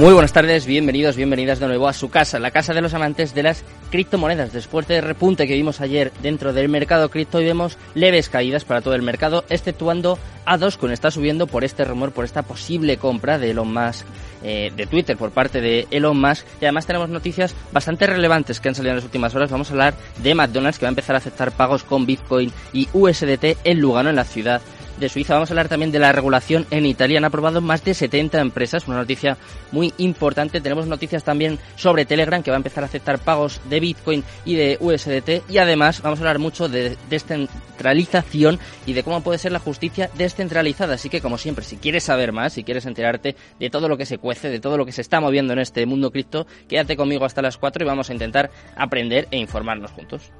Muy buenas tardes, bienvenidos, bienvenidas de nuevo a su casa, la casa de los amantes de las criptomonedas. Después del repunte que vimos ayer dentro del mercado cripto, hoy vemos leves caídas para todo el mercado, exceptuando a Dogecoin. Está subiendo por este rumor, por esta posible compra de Elon Musk eh, de Twitter por parte de Elon Musk. Y además tenemos noticias bastante relevantes que han salido en las últimas horas. Vamos a hablar de McDonald's, que va a empezar a aceptar pagos con Bitcoin y USDT en Lugano, en la ciudad de Suiza. Vamos a hablar también de la regulación en Italia. Han aprobado más de 70 empresas, una noticia muy importante. Tenemos noticias también sobre Telegram, que va a empezar a aceptar pagos de Bitcoin y de USDT. Y además vamos a hablar mucho de descentralización y de cómo puede ser la justicia descentralizada. Así que, como siempre, si quieres saber más, si quieres enterarte de todo lo que se cuece, de todo lo que se está moviendo en este mundo cripto, quédate conmigo hasta las 4 y vamos a intentar aprender e informarnos juntos.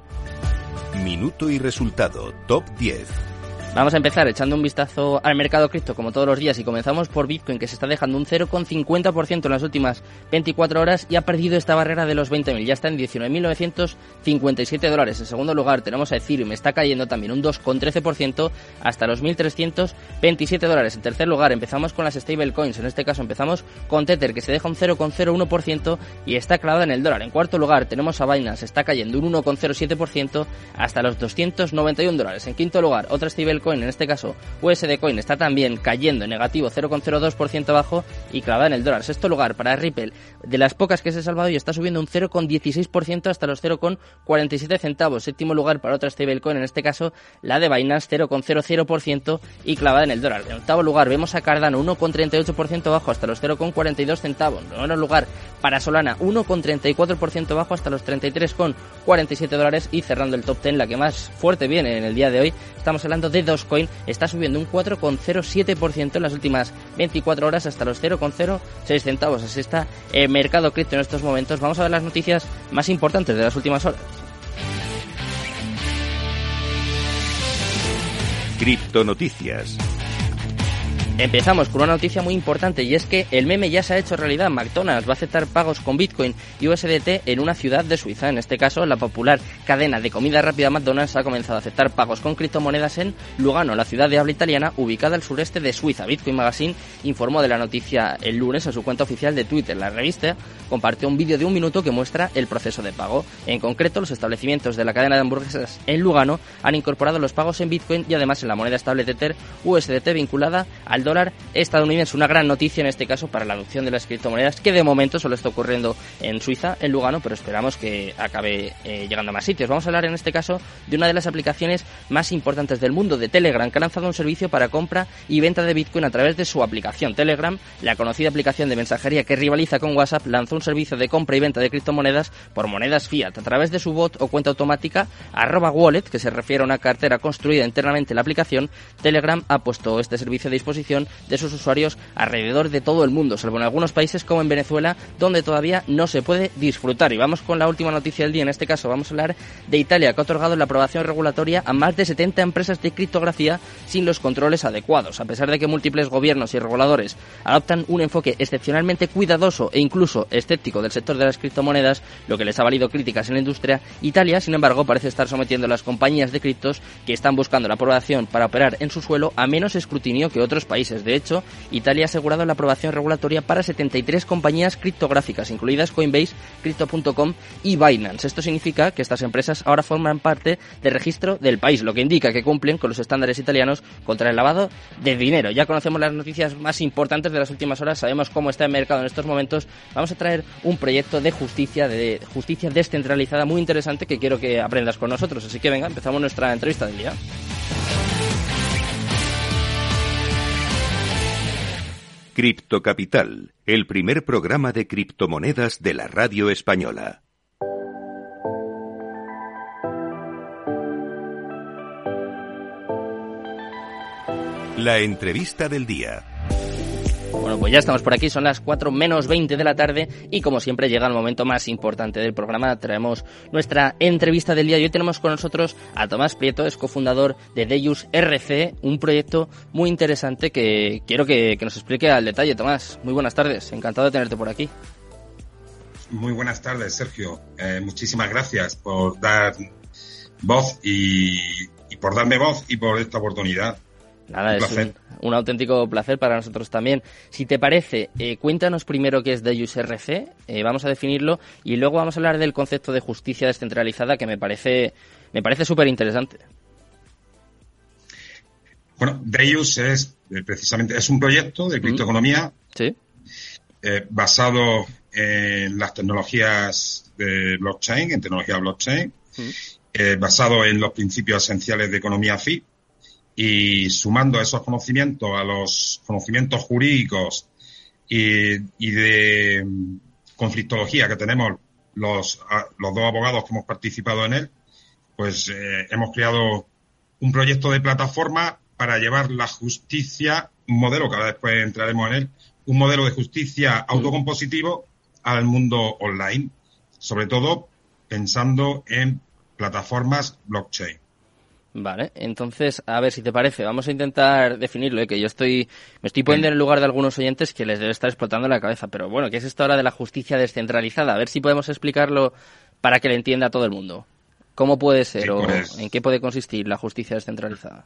Minuto y resultado, top 10. Vamos a empezar echando un vistazo al mercado cripto como todos los días y comenzamos por Bitcoin que se está dejando un 0,50% en las últimas 24 horas y ha perdido esta barrera de los 20.000, ya está en 19.957 dólares. En segundo lugar tenemos a Ethereum, está cayendo también un 2,13% hasta los 1.327 dólares. En tercer lugar empezamos con las stablecoins, en este caso empezamos con Tether que se deja un 0,01% y está clavada en el dólar. En cuarto lugar tenemos a Binance, está cayendo un 1,07% hasta los 291 dólares. En quinto lugar otra stable Coin, en este caso USD Coin, está también cayendo en negativo 0,02% abajo y clavada en el dólar. Sexto lugar para Ripple, de las pocas que se ha salvado y está subiendo un 0,16% hasta los 0,47 centavos. Séptimo lugar para otra stablecoin, en este caso la de Binance 0,00% y clavada en el dólar. En octavo lugar vemos a Cardano 1,38% abajo hasta los 0,42 centavos. En noveno lugar para Solana 1,34% abajo hasta los 33,47 dólares y cerrando el top 10 la que más fuerte viene en el día de hoy. Estamos hablando de Dogecoin está subiendo un 4,07% en las últimas 24 horas hasta los 0,06 centavos. Así está el mercado cripto en estos momentos. Vamos a ver las noticias más importantes de las últimas horas. Cripto Noticias. Empezamos con una noticia muy importante y es que el meme ya se ha hecho realidad. McDonald's va a aceptar pagos con Bitcoin y USDT en una ciudad de Suiza. En este caso, la popular cadena de comida rápida McDonald's ha comenzado a aceptar pagos con criptomonedas en Lugano, la ciudad de habla italiana ubicada al sureste de Suiza. Bitcoin Magazine informó de la noticia el lunes en su cuenta oficial de Twitter. La revista compartió un vídeo de un minuto que muestra el proceso de pago. En concreto, los establecimientos de la cadena de hamburguesas en Lugano han incorporado los pagos en Bitcoin y además en la moneda estable Tether USDT vinculada al dólar estadounidense. Una gran noticia en este caso para la adopción de las criptomonedas, que de momento solo está ocurriendo en Suiza, en Lugano, pero esperamos que acabe eh, llegando a más sitios. Vamos a hablar en este caso de una de las aplicaciones más importantes del mundo, de Telegram, que ha lanzado un servicio para compra y venta de Bitcoin a través de su aplicación. Telegram, la conocida aplicación de mensajería que rivaliza con WhatsApp, lanzó un servicio de compra y venta de criptomonedas por monedas fiat a través de su bot o cuenta automática arroba wallet, que se refiere a una cartera construida internamente en la aplicación. Telegram ha puesto este servicio a disposición de sus usuarios alrededor de todo el mundo, salvo en algunos países como en Venezuela, donde todavía no se puede disfrutar. Y vamos con la última noticia del día, en este caso vamos a hablar de Italia, que ha otorgado la aprobación regulatoria a más de 70 empresas de criptografía sin los controles adecuados. A pesar de que múltiples gobiernos y reguladores adoptan un enfoque excepcionalmente cuidadoso e incluso escéptico del sector de las criptomonedas, lo que les ha valido críticas en la industria, Italia, sin embargo, parece estar sometiendo a las compañías de criptos que están buscando la aprobación para operar en su suelo a menos escrutinio que otros países. De hecho, Italia ha asegurado la aprobación regulatoria para 73 compañías criptográficas, incluidas Coinbase, Crypto.com y Binance. Esto significa que estas empresas ahora forman parte del registro del país, lo que indica que cumplen con los estándares italianos contra el lavado de dinero. Ya conocemos las noticias más importantes de las últimas horas, sabemos cómo está el mercado en estos momentos. Vamos a traer un proyecto de justicia, de justicia descentralizada muy interesante que quiero que aprendas con nosotros. Así que venga, empezamos nuestra entrevista del día. Cripto Capital, el primer programa de criptomonedas de la radio española. La entrevista del día. Bueno, pues ya estamos por aquí, son las 4 menos 20 de la tarde y como siempre llega el momento más importante del programa. Traemos nuestra entrevista del día y hoy tenemos con nosotros a Tomás Prieto, es cofundador de Deus RC, un proyecto muy interesante que quiero que, nos explique al detalle. Tomás, muy buenas tardes, encantado de tenerte por aquí. Muy buenas tardes, Sergio. Eh, muchísimas gracias por dar voz y por darme voz y por esta oportunidad. Nada, es un, auténtico placer para nosotros también. Si te parece, eh, cuéntanos primero qué es Deus RC, eh, vamos a definirlo y luego vamos a hablar del concepto de justicia descentralizada que me parece me parece súper interesante. Bueno, Deus es eh, precisamente es un proyecto de criptoeconomía ¿Sí? basado en las tecnologías de blockchain, en tecnología blockchain, basado en los principios esenciales de economía FI y sumando esos conocimientos a los conocimientos jurídicos y, de conflictología que tenemos los, los dos abogados que hemos participado en él, pues eh, hemos creado un proyecto de plataforma para llevar la justicia, un modelo que ahora después entraremos en él, un modelo de justicia autocompositivo al mundo online, sobre todo pensando en plataformas blockchain. Vale, entonces, a ver si te parece, vamos a intentar definirlo, ¿eh? que yo estoy, me estoy poniendo en el lugar de algunos oyentes que les debe estar explotando la cabeza, pero bueno, ¿qué es esto ahora de la justicia descentralizada? A ver si podemos explicarlo para que le entienda todo el mundo. ¿Cómo puede ser o pues en qué puede consistir la justicia descentralizada?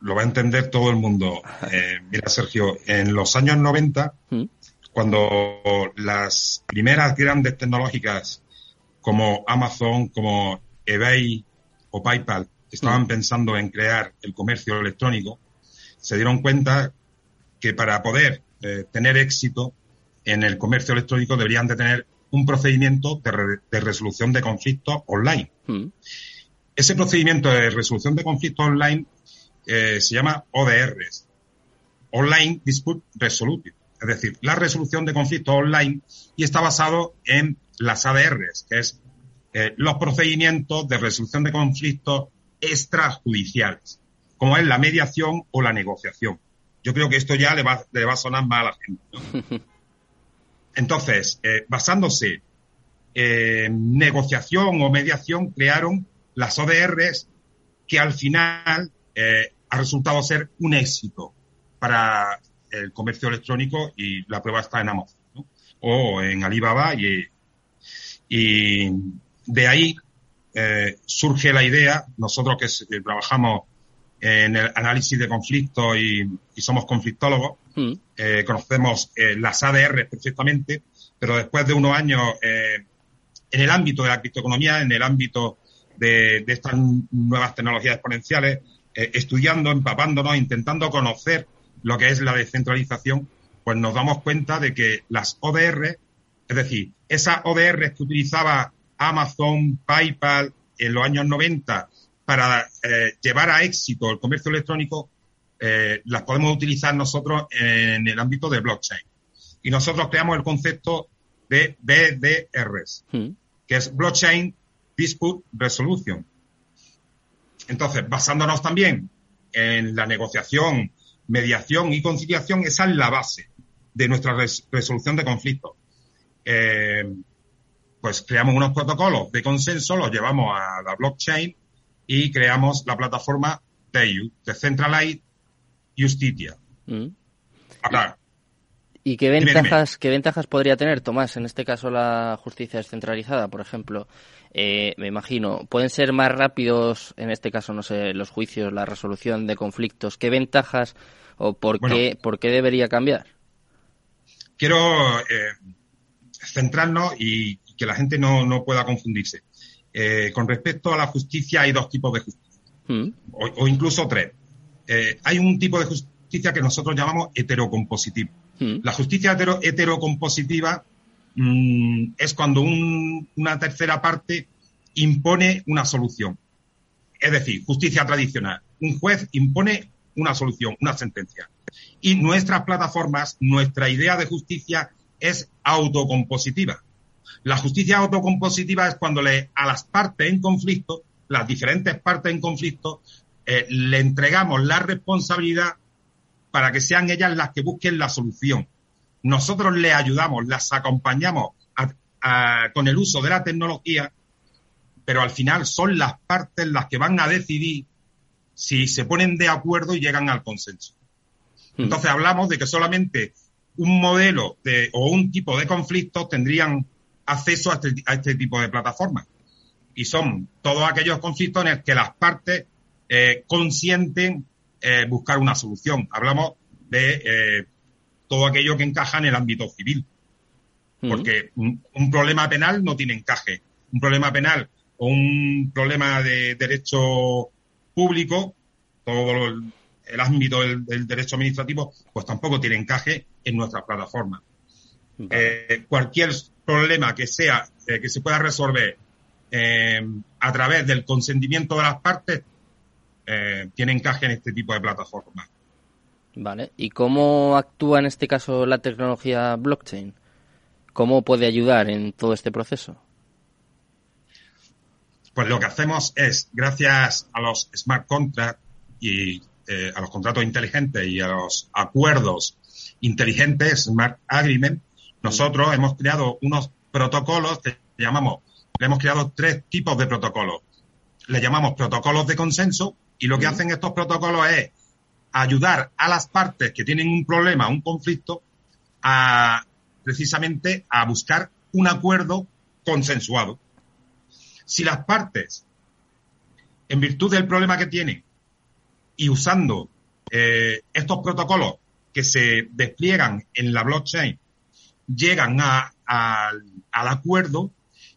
Lo va a entender todo el mundo. Eh, mira, Sergio, en los años 90, ¿Mm? cuando las primeras grandes tecnológicas como Amazon, como eBay o PayPal estaban pensando en crear el comercio electrónico, se dieron cuenta que para poder eh, tener éxito en el comercio electrónico deberían de tener un procedimiento de, resolución de conflictos online. Mm. Ese procedimiento de resolución de conflictos online eh, se llama ODRs, Online Dispute Resolution, es decir, la resolución de conflictos online y está basado en las ADRs, que es eh, los procedimientos de resolución de conflictos extrajudiciales, como es la mediación o la negociación. Yo creo que esto ya le va, le va a sonar mal a la gente. Entonces, eh, basándose en negociación o mediación, crearon las ODRs que al final eh, ha resultado ser un éxito para el comercio electrónico y la prueba está en Amazon o en Alibaba y, y de ahí eh, surge la idea, nosotros que trabajamos en el análisis de conflictos y, somos conflictólogos, mm. eh, conocemos eh, las ADR perfectamente, pero después de unos años en el ámbito de la criptoeconomía, en el ámbito de, de estas nuevas tecnologías exponenciales, estudiando, empapándonos, intentando conocer lo que es la descentralización, pues nos damos cuenta de que las ODR, es decir, esas ODR que utilizaba Amazon, PayPal en los años 90 para eh, llevar a éxito el comercio electrónico, eh, las podemos utilizar nosotros en el ámbito de blockchain. Y nosotros creamos el concepto de BDRs, hmm. que es Blockchain Dispute Resolution. Entonces, basándonos también en la negociación, mediación y conciliación, esa es la base de nuestra resolución de conflictos. Eh, pues creamos unos protocolos de consenso, los llevamos a la blockchain y creamos la plataforma DEU, Decentralized Justitia. Mm. ¿Y qué ventajas, qué ventajas podría tener, Tomás, en este caso la justicia descentralizada, por ejemplo? Eh, me imagino, ¿pueden ser más rápidos, en este caso, no sé, los juicios, la resolución de conflictos? ¿Qué ventajas o por, qué, por qué debería cambiar? Quiero eh, centrarnos y que la gente no, no pueda confundirse. Eh, con respecto a la justicia hay dos tipos de justicia, mm. o, incluso tres. Eh, hay un tipo de justicia que nosotros llamamos heterocompositiva. Mm. La justicia hetero, heterocompositiva mm, es cuando una tercera parte impone una solución. Es decir, justicia tradicional. Un juez impone una solución, una sentencia. Y nuestras plataformas, nuestra idea de justicia es autocompositiva. La justicia autocompositiva es cuando le, a las partes en conflicto, las diferentes partes en conflicto, eh, le entregamos la responsabilidad para que sean ellas las que busquen la solución. Nosotros les ayudamos, las acompañamos con el uso de la tecnología, pero al final son las partes las que van a decidir si se ponen de acuerdo y llegan al consenso. Hmm. Entonces hablamos de que solamente un modelo de, o un tipo de conflictos tendrían acceso a este, este tipo de plataformas. Y son todos aquellos conflictos en los que las partes eh, consienten eh, buscar una solución. Hablamos de eh, todo aquello que encaja en el ámbito civil. Porque un, un, problema penal no tiene encaje. Un problema penal o un problema de derecho público, todo el, ámbito del, derecho administrativo, pues tampoco tiene encaje en nuestras plataformas. Eh, cualquier problema que sea, eh, que se pueda resolver eh, a través del consentimiento de las partes, tiene encaje en este tipo de plataformas. Vale. ¿Y cómo actúa en este caso la tecnología blockchain? ¿Cómo puede ayudar en todo este proceso? Pues lo que hacemos es, gracias a los smart contracts y eh, a los contratos inteligentes y a los acuerdos inteligentes, smart agreement, nosotros hemos creado unos protocolos que llamamos, le hemos creado tres tipos de protocolos. Le llamamos protocolos de consenso y lo que hacen estos protocolos es ayudar a las partes que tienen un problema, un conflicto, a precisamente a buscar un acuerdo consensuado. Si las partes, en virtud del problema que tienen y usando eh, estos protocolos que se despliegan en la blockchain, llegan al acuerdo,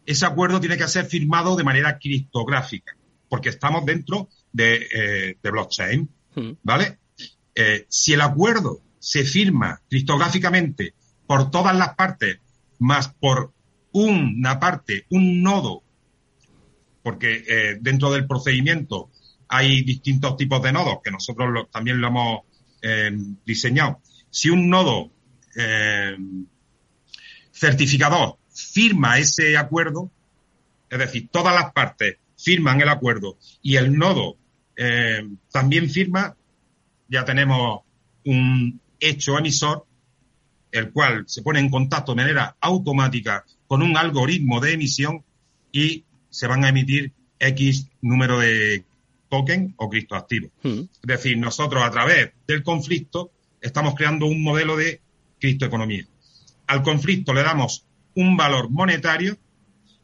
ese acuerdo tiene que ser firmado de manera criptográfica, porque estamos dentro de, eh, blockchain, hmm. ¿vale? Eh, si el acuerdo se firma criptográficamente por todas las partes, más por una parte, un nodo porque eh, dentro del procedimiento hay distintos tipos de nodos que nosotros también lo hemos diseñado. Si un nodo certificador firma ese acuerdo, es decir, todas las partes firman el acuerdo y el nodo también firma, ya tenemos un hecho emisor, el cual se pone en contacto de manera automática con un algoritmo de emisión y se van a emitir X número de token o criptoactivos. Hmm. Es decir, nosotros a través del conflicto estamos creando un modelo de criptoeconomía. Al conflicto le damos un valor monetario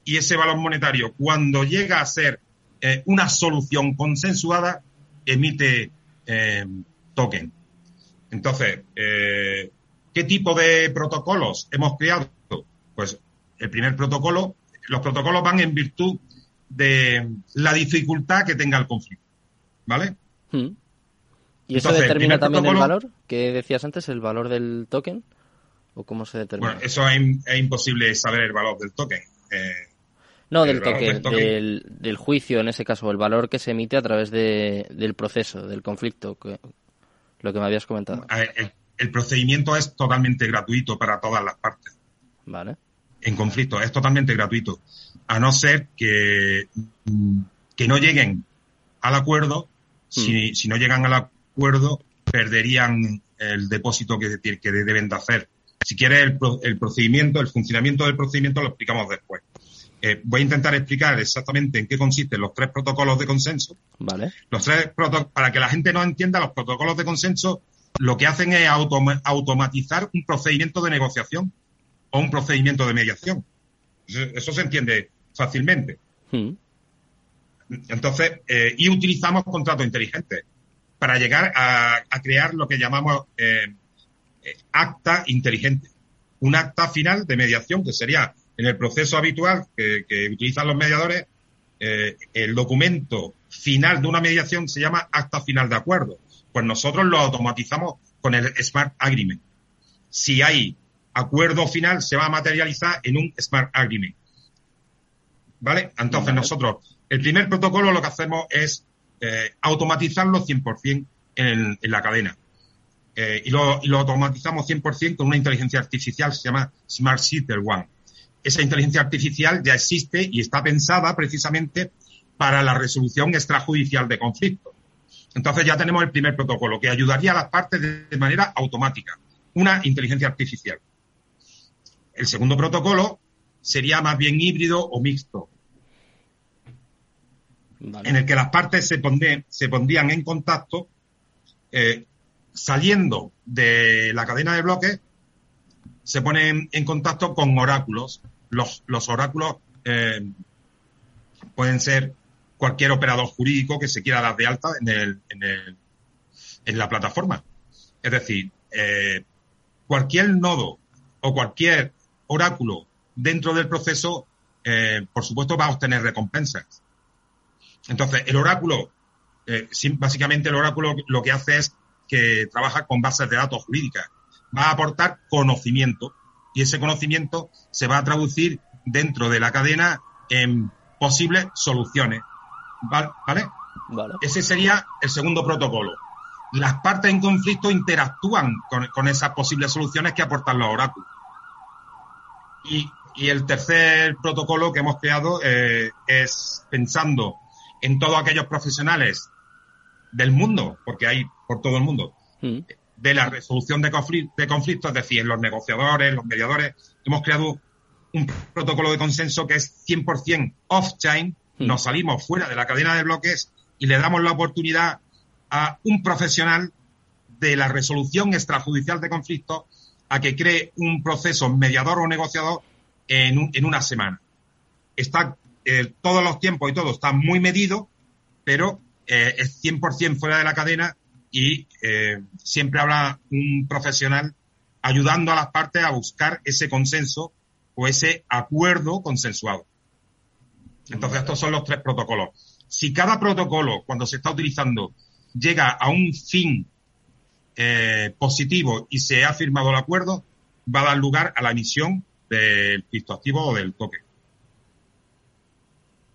y ese valor monetario, cuando llega a ser eh, una solución consensuada, emite eh, token. Entonces, eh, ¿qué tipo de protocolos hemos creado? Pues el primer protocolo los protocolos van en virtud de la dificultad que tenga el conflicto. ¿Vale? Hmm. ¿Y eso determina también el valor que decías antes, el valor del token? ¿O cómo se determina? Bueno, eso es, imposible saber el valor del token. Eh, no, del token, del, juicio en ese caso, el valor que se emite a través del proceso, del conflicto, lo que me habías comentado. el procedimiento es totalmente gratuito para todas las partes. Vale en conflicto. Es totalmente gratuito. A no ser que, que no lleguen al acuerdo. Si, hmm. si, no llegan al acuerdo, perderían el depósito que, que deben de hacer. Si quieres el, el, procedimiento, el funcionamiento del procedimiento lo explicamos después. Eh, voy a intentar explicar exactamente en qué consisten los tres protocolos de consenso. Vale. Los tres para que la gente no entienda, los protocolos de consenso lo que hacen es automatizar un procedimiento de negociación o un procedimiento de mediación. Eso, se entiende fácilmente. Hmm. Entonces, eh, y utilizamos contratos inteligentes para llegar a, crear lo que llamamos eh, acta inteligente. Un acta final de mediación que sería en el proceso habitual que, utilizan los mediadores, eh, el documento final de una mediación se llama acta final de acuerdo. Pues nosotros lo automatizamos con el Smart Agreement. Si hay acuerdo final se va a materializar en un Smart Agreement. ¿Vale? Entonces nosotros, el primer protocolo lo que hacemos es eh, automatizarlo 100% en, en la cadena. Eh, y, lo, y, lo, automatizamos 100% con una inteligencia artificial, se llama Smart Sitter One. Esa inteligencia artificial ya existe y está pensada precisamente para la resolución extrajudicial de conflictos. Entonces ya tenemos el primer protocolo que ayudaría a las partes de manera automática, una inteligencia artificial. El segundo protocolo sería más bien híbrido o mixto, en el que las partes se, se pondrían en contacto eh, saliendo de la cadena de bloques, se ponen en contacto con oráculos. Los, los oráculos eh, pueden ser cualquier operador jurídico que se quiera dar de alta en, el, en, el, en la plataforma. Es decir, eh, cualquier nodo o cualquier oráculo dentro del proceso, eh, por supuesto, va a obtener recompensas. Entonces, el oráculo, básicamente el oráculo lo que hace es que trabaja con bases de datos jurídicas. Va a aportar conocimiento y ese conocimiento se va a traducir dentro de la cadena en posibles soluciones. ¿Vale? Ese sería el segundo protocolo. Las partes en conflicto interactúan con, esas posibles soluciones que aportan los oráculos. Y, el tercer protocolo que hemos creado eh, es pensando en todos aquellos profesionales del mundo, porque hay por todo el mundo, mm. de la resolución de, de conflictos, es decir, los negociadores, los mediadores, hemos creado un protocolo de consenso que es 100% off-chain, mm. nos salimos fuera de la cadena de bloques y le damos la oportunidad a un profesional de la resolución extrajudicial de conflictos a que cree un proceso mediador o negociador en, en una semana. Está eh, todos los tiempos y todo está muy medido, pero eh, es 100% fuera de la cadena y eh, siempre habrá un profesional ayudando a las partes a buscar ese consenso o ese acuerdo consensuado. Entonces, estos son los tres protocolos. Si cada protocolo, cuando se está utilizando, llega a un fin eh, positivo y se ha firmado el acuerdo, va a dar lugar a la emisión del criptoactivo o del token.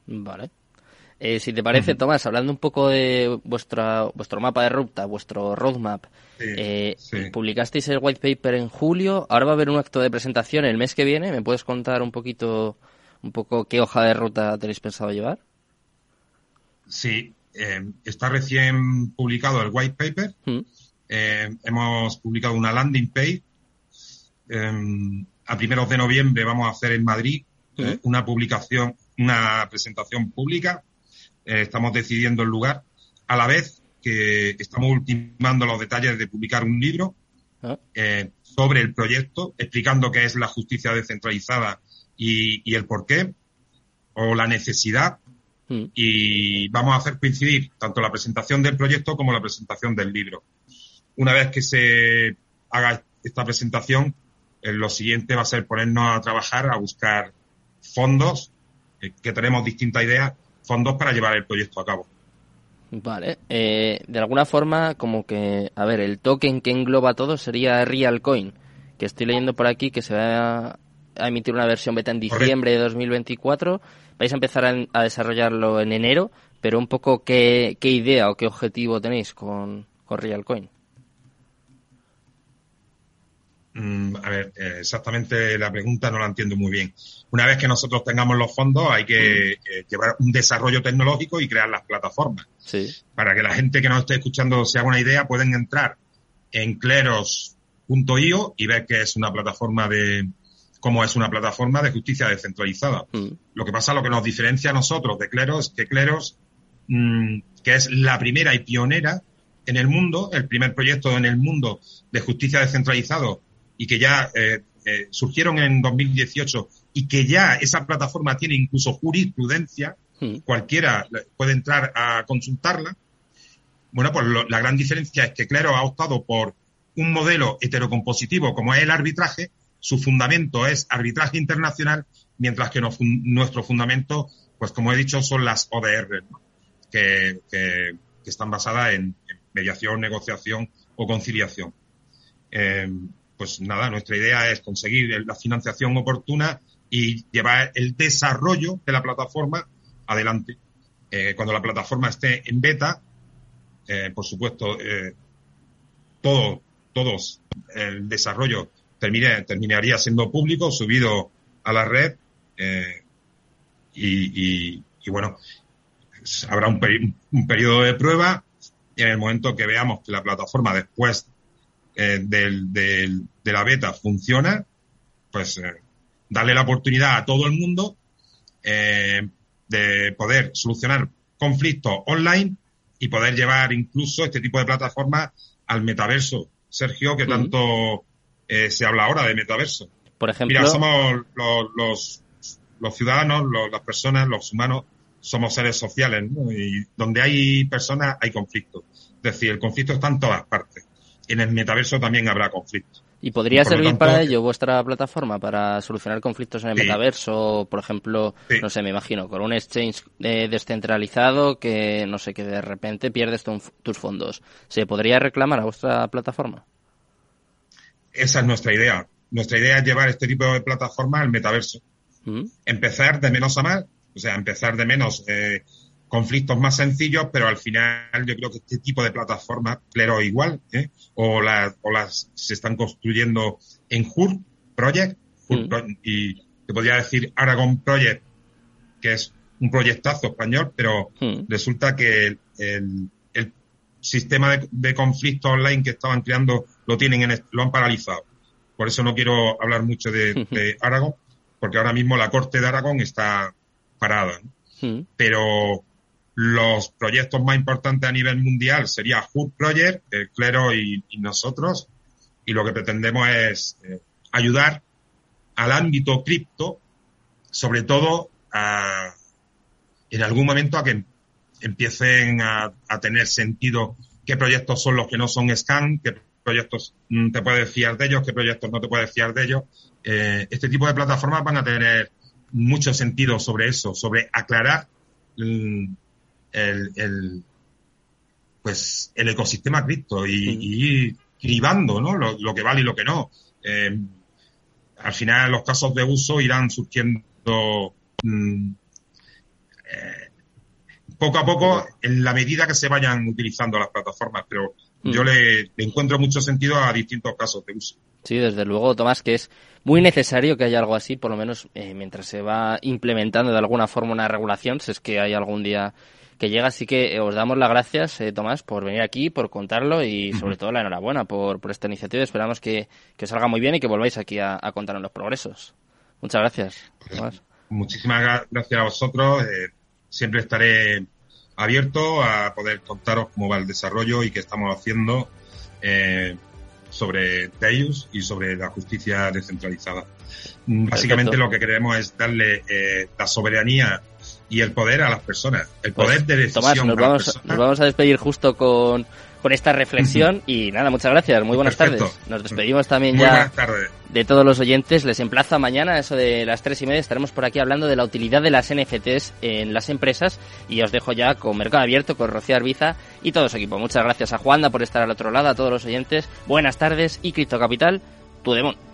Vale. Eh, si te parece, Tomás, hablando un poco de vuestra, vuestro mapa de ruta, vuestro roadmap, eh, publicasteis el white paper en julio, ahora va a haber un acto de presentación el mes que viene, ¿me puedes contar un poquito, un poco qué hoja de ruta tenéis pensado llevar? Sí, eh, está recién publicado el white paper, hemos publicado una landing page, a primeros de noviembre vamos a hacer en Madrid una publicación, una presentación pública eh, estamos decidiendo el lugar, a la vez que estamos ultimando los detalles de publicar un libro ah. eh, sobre el proyecto, explicando qué es la justicia descentralizada y, el por qué, o la necesidad, hmm. y vamos a hacer coincidir tanto la presentación del proyecto como la presentación del libro. Una vez que se haga esta presentación, eh, lo siguiente va a ser ponernos a trabajar, a buscar fondos, que tenemos distintas ideas, fondos para llevar el proyecto a cabo. Vale, eh, de alguna forma como que, a ver, el token que engloba todo sería Realcoin, que estoy leyendo por aquí que se va a emitir una versión beta en diciembre de 2024, vais a empezar a, desarrollarlo en enero, pero un poco qué, qué idea o qué objetivo tenéis con, con Realcoin. Mm, a ver, eh, exactamente la pregunta no la entiendo muy bien. Una vez que nosotros tengamos los fondos, hay que mm. eh, llevar un desarrollo tecnológico y crear las plataformas. Sí. Para que la gente que nos esté escuchando se haga una idea, pueden entrar en cleros.io y ver que es una plataforma de, cómo es una plataforma de justicia descentralizada. Mm. Lo que pasa, lo que nos diferencia a nosotros de Cleros, es que Cleros, que es la primera y pionera en el mundo, el primer proyecto en el mundo de justicia descentralizado y que ya eh, eh, surgieron en 2018 y que ya esa plataforma tiene incluso jurisprudencia, hmm. cualquiera puede entrar a consultarla. Bueno, pues la gran diferencia es que Claro ha optado por un modelo heterocompositivo como es el arbitraje, su fundamento es arbitraje internacional, mientras que nuestro fundamento, pues como he dicho, son las ODR, que, están basadas en, mediación, negociación o conciliación. Eh, pues nada, nuestra idea es conseguir la financiación oportuna y llevar el desarrollo de la plataforma adelante. Eh, cuando la plataforma esté en beta, eh, por supuesto, eh, todo, todos el desarrollo terminaría siendo público, subido a la red y, bueno, habrá un, un, periodo de prueba y en el momento que veamos que la plataforma después eh, del, del, de la beta funciona, pues eh, darle la oportunidad a todo el mundo eh, de poder solucionar conflictos online y poder llevar incluso este tipo de plataformas al metaverso. Sergio, que tanto eh, se habla ahora de metaverso. Por ejemplo. Mira, somos los, los, los ciudadanos, los, las personas, los humanos, somos seres sociales, ¿no? Y donde hay personas hay conflicto. Es decir, el conflicto está en todas partes. En el metaverso también habrá conflicto. ¿Y podría servir tanto, para ello vuestra plataforma, para solucionar conflictos en el sí. metaverso? Por ejemplo, sí. no sé, me imagino, con un exchange eh, descentralizado que, no sé, que de repente pierdes tu, tus fondos. ¿Se podría reclamar a vuestra plataforma? Esa es nuestra idea. Nuestra idea es llevar este tipo de plataforma al metaverso. ¿Mm? Empezar de menos a más, o sea, empezar de menos eh, conflictos más sencillos, pero al final yo creo que este tipo de plataformas, Plero igual, ¿eh? o, las, o las se están construyendo en HUR Project, HUR mm. Y te podría decir Aragon Project, que es un proyectazo español, pero mm. resulta que el, el, el sistema de, de, conflicto online que estaban creando lo tienen en, lo han paralizado. Por eso no quiero hablar mucho de, de Aragon, porque ahora mismo la corte de Aragón está parada. ¿no? Mm. Pero los proyectos más importantes a nivel mundial sería HUB Project, el Clero y, y, nosotros, y lo que pretendemos es eh, ayudar al ámbito cripto, sobre todo a, en algún momento a que empiecen a, a, tener sentido qué proyectos son los que no son scam, qué proyectos mm, te puedes fiar de ellos, qué proyectos no te puedes fiar de ellos. Eh, este tipo de plataformas van a tener mucho sentido sobre eso, sobre aclarar mm, el, el, pues el ecosistema cripto y, sí. y ir cribando ¿no? Lo, lo, que vale y lo que no. Eh, al final los casos de uso irán surgiendo mm, eh, poco a poco en la medida que se vayan utilizando las plataformas, pero mm. yo le, le encuentro mucho sentido a distintos casos de uso. Sí, desde luego, Tomás, que es muy necesario que haya algo así, por lo menos eh, mientras se va implementando de alguna forma una regulación, si es que hay algún día que llega. Así que os damos las gracias, eh, Tomás, por venir aquí, por contarlo y sobre todo la enhorabuena por, por esta iniciativa. Esperamos que, que, salga muy bien y que volváis aquí a, a contarnos los progresos. Muchas gracias, Tomás. Muchísimas gracias a vosotros. Eh, siempre estaré abierto a poder contaros cómo va el desarrollo y qué estamos haciendo. Eh, sobre Deus y sobre la justicia descentralizada. Básicamente lo que queremos es darle eh, la soberanía y el poder a las personas, el poder pues, de decisión. Tomás, nos vamos, nos vamos a despedir justo con, con esta reflexión y nada, muchas gracias, muy buenas Perfecto. tardes. Nos despedimos también muy ya de todos los oyentes. Les emplazo mañana, eso de las tres y media, estaremos por aquí hablando de la utilidad de las NFTs en las empresas y os dejo ya con Mercado Abierto, con Rocío Arbiza y todo su equipo. Muchas gracias a Juanda por estar al otro lado, a todos los oyentes. Buenas tardes y Cripto Capital, tu demon.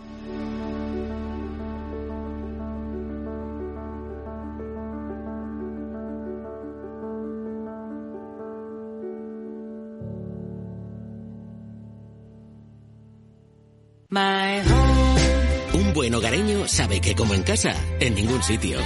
Un buen hogareño sabe que como en casa, en ningún sitio.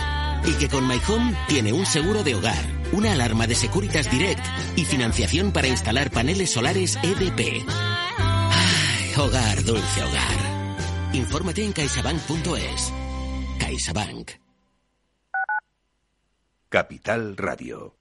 Y que con My Home tiene un seguro de hogar, una alarma de Securitas Direct y financiación para instalar paneles solares EDP. Ay, hogar, dulce hogar. Infórmate en caixabank.es. CaixaBank. Capital Radio.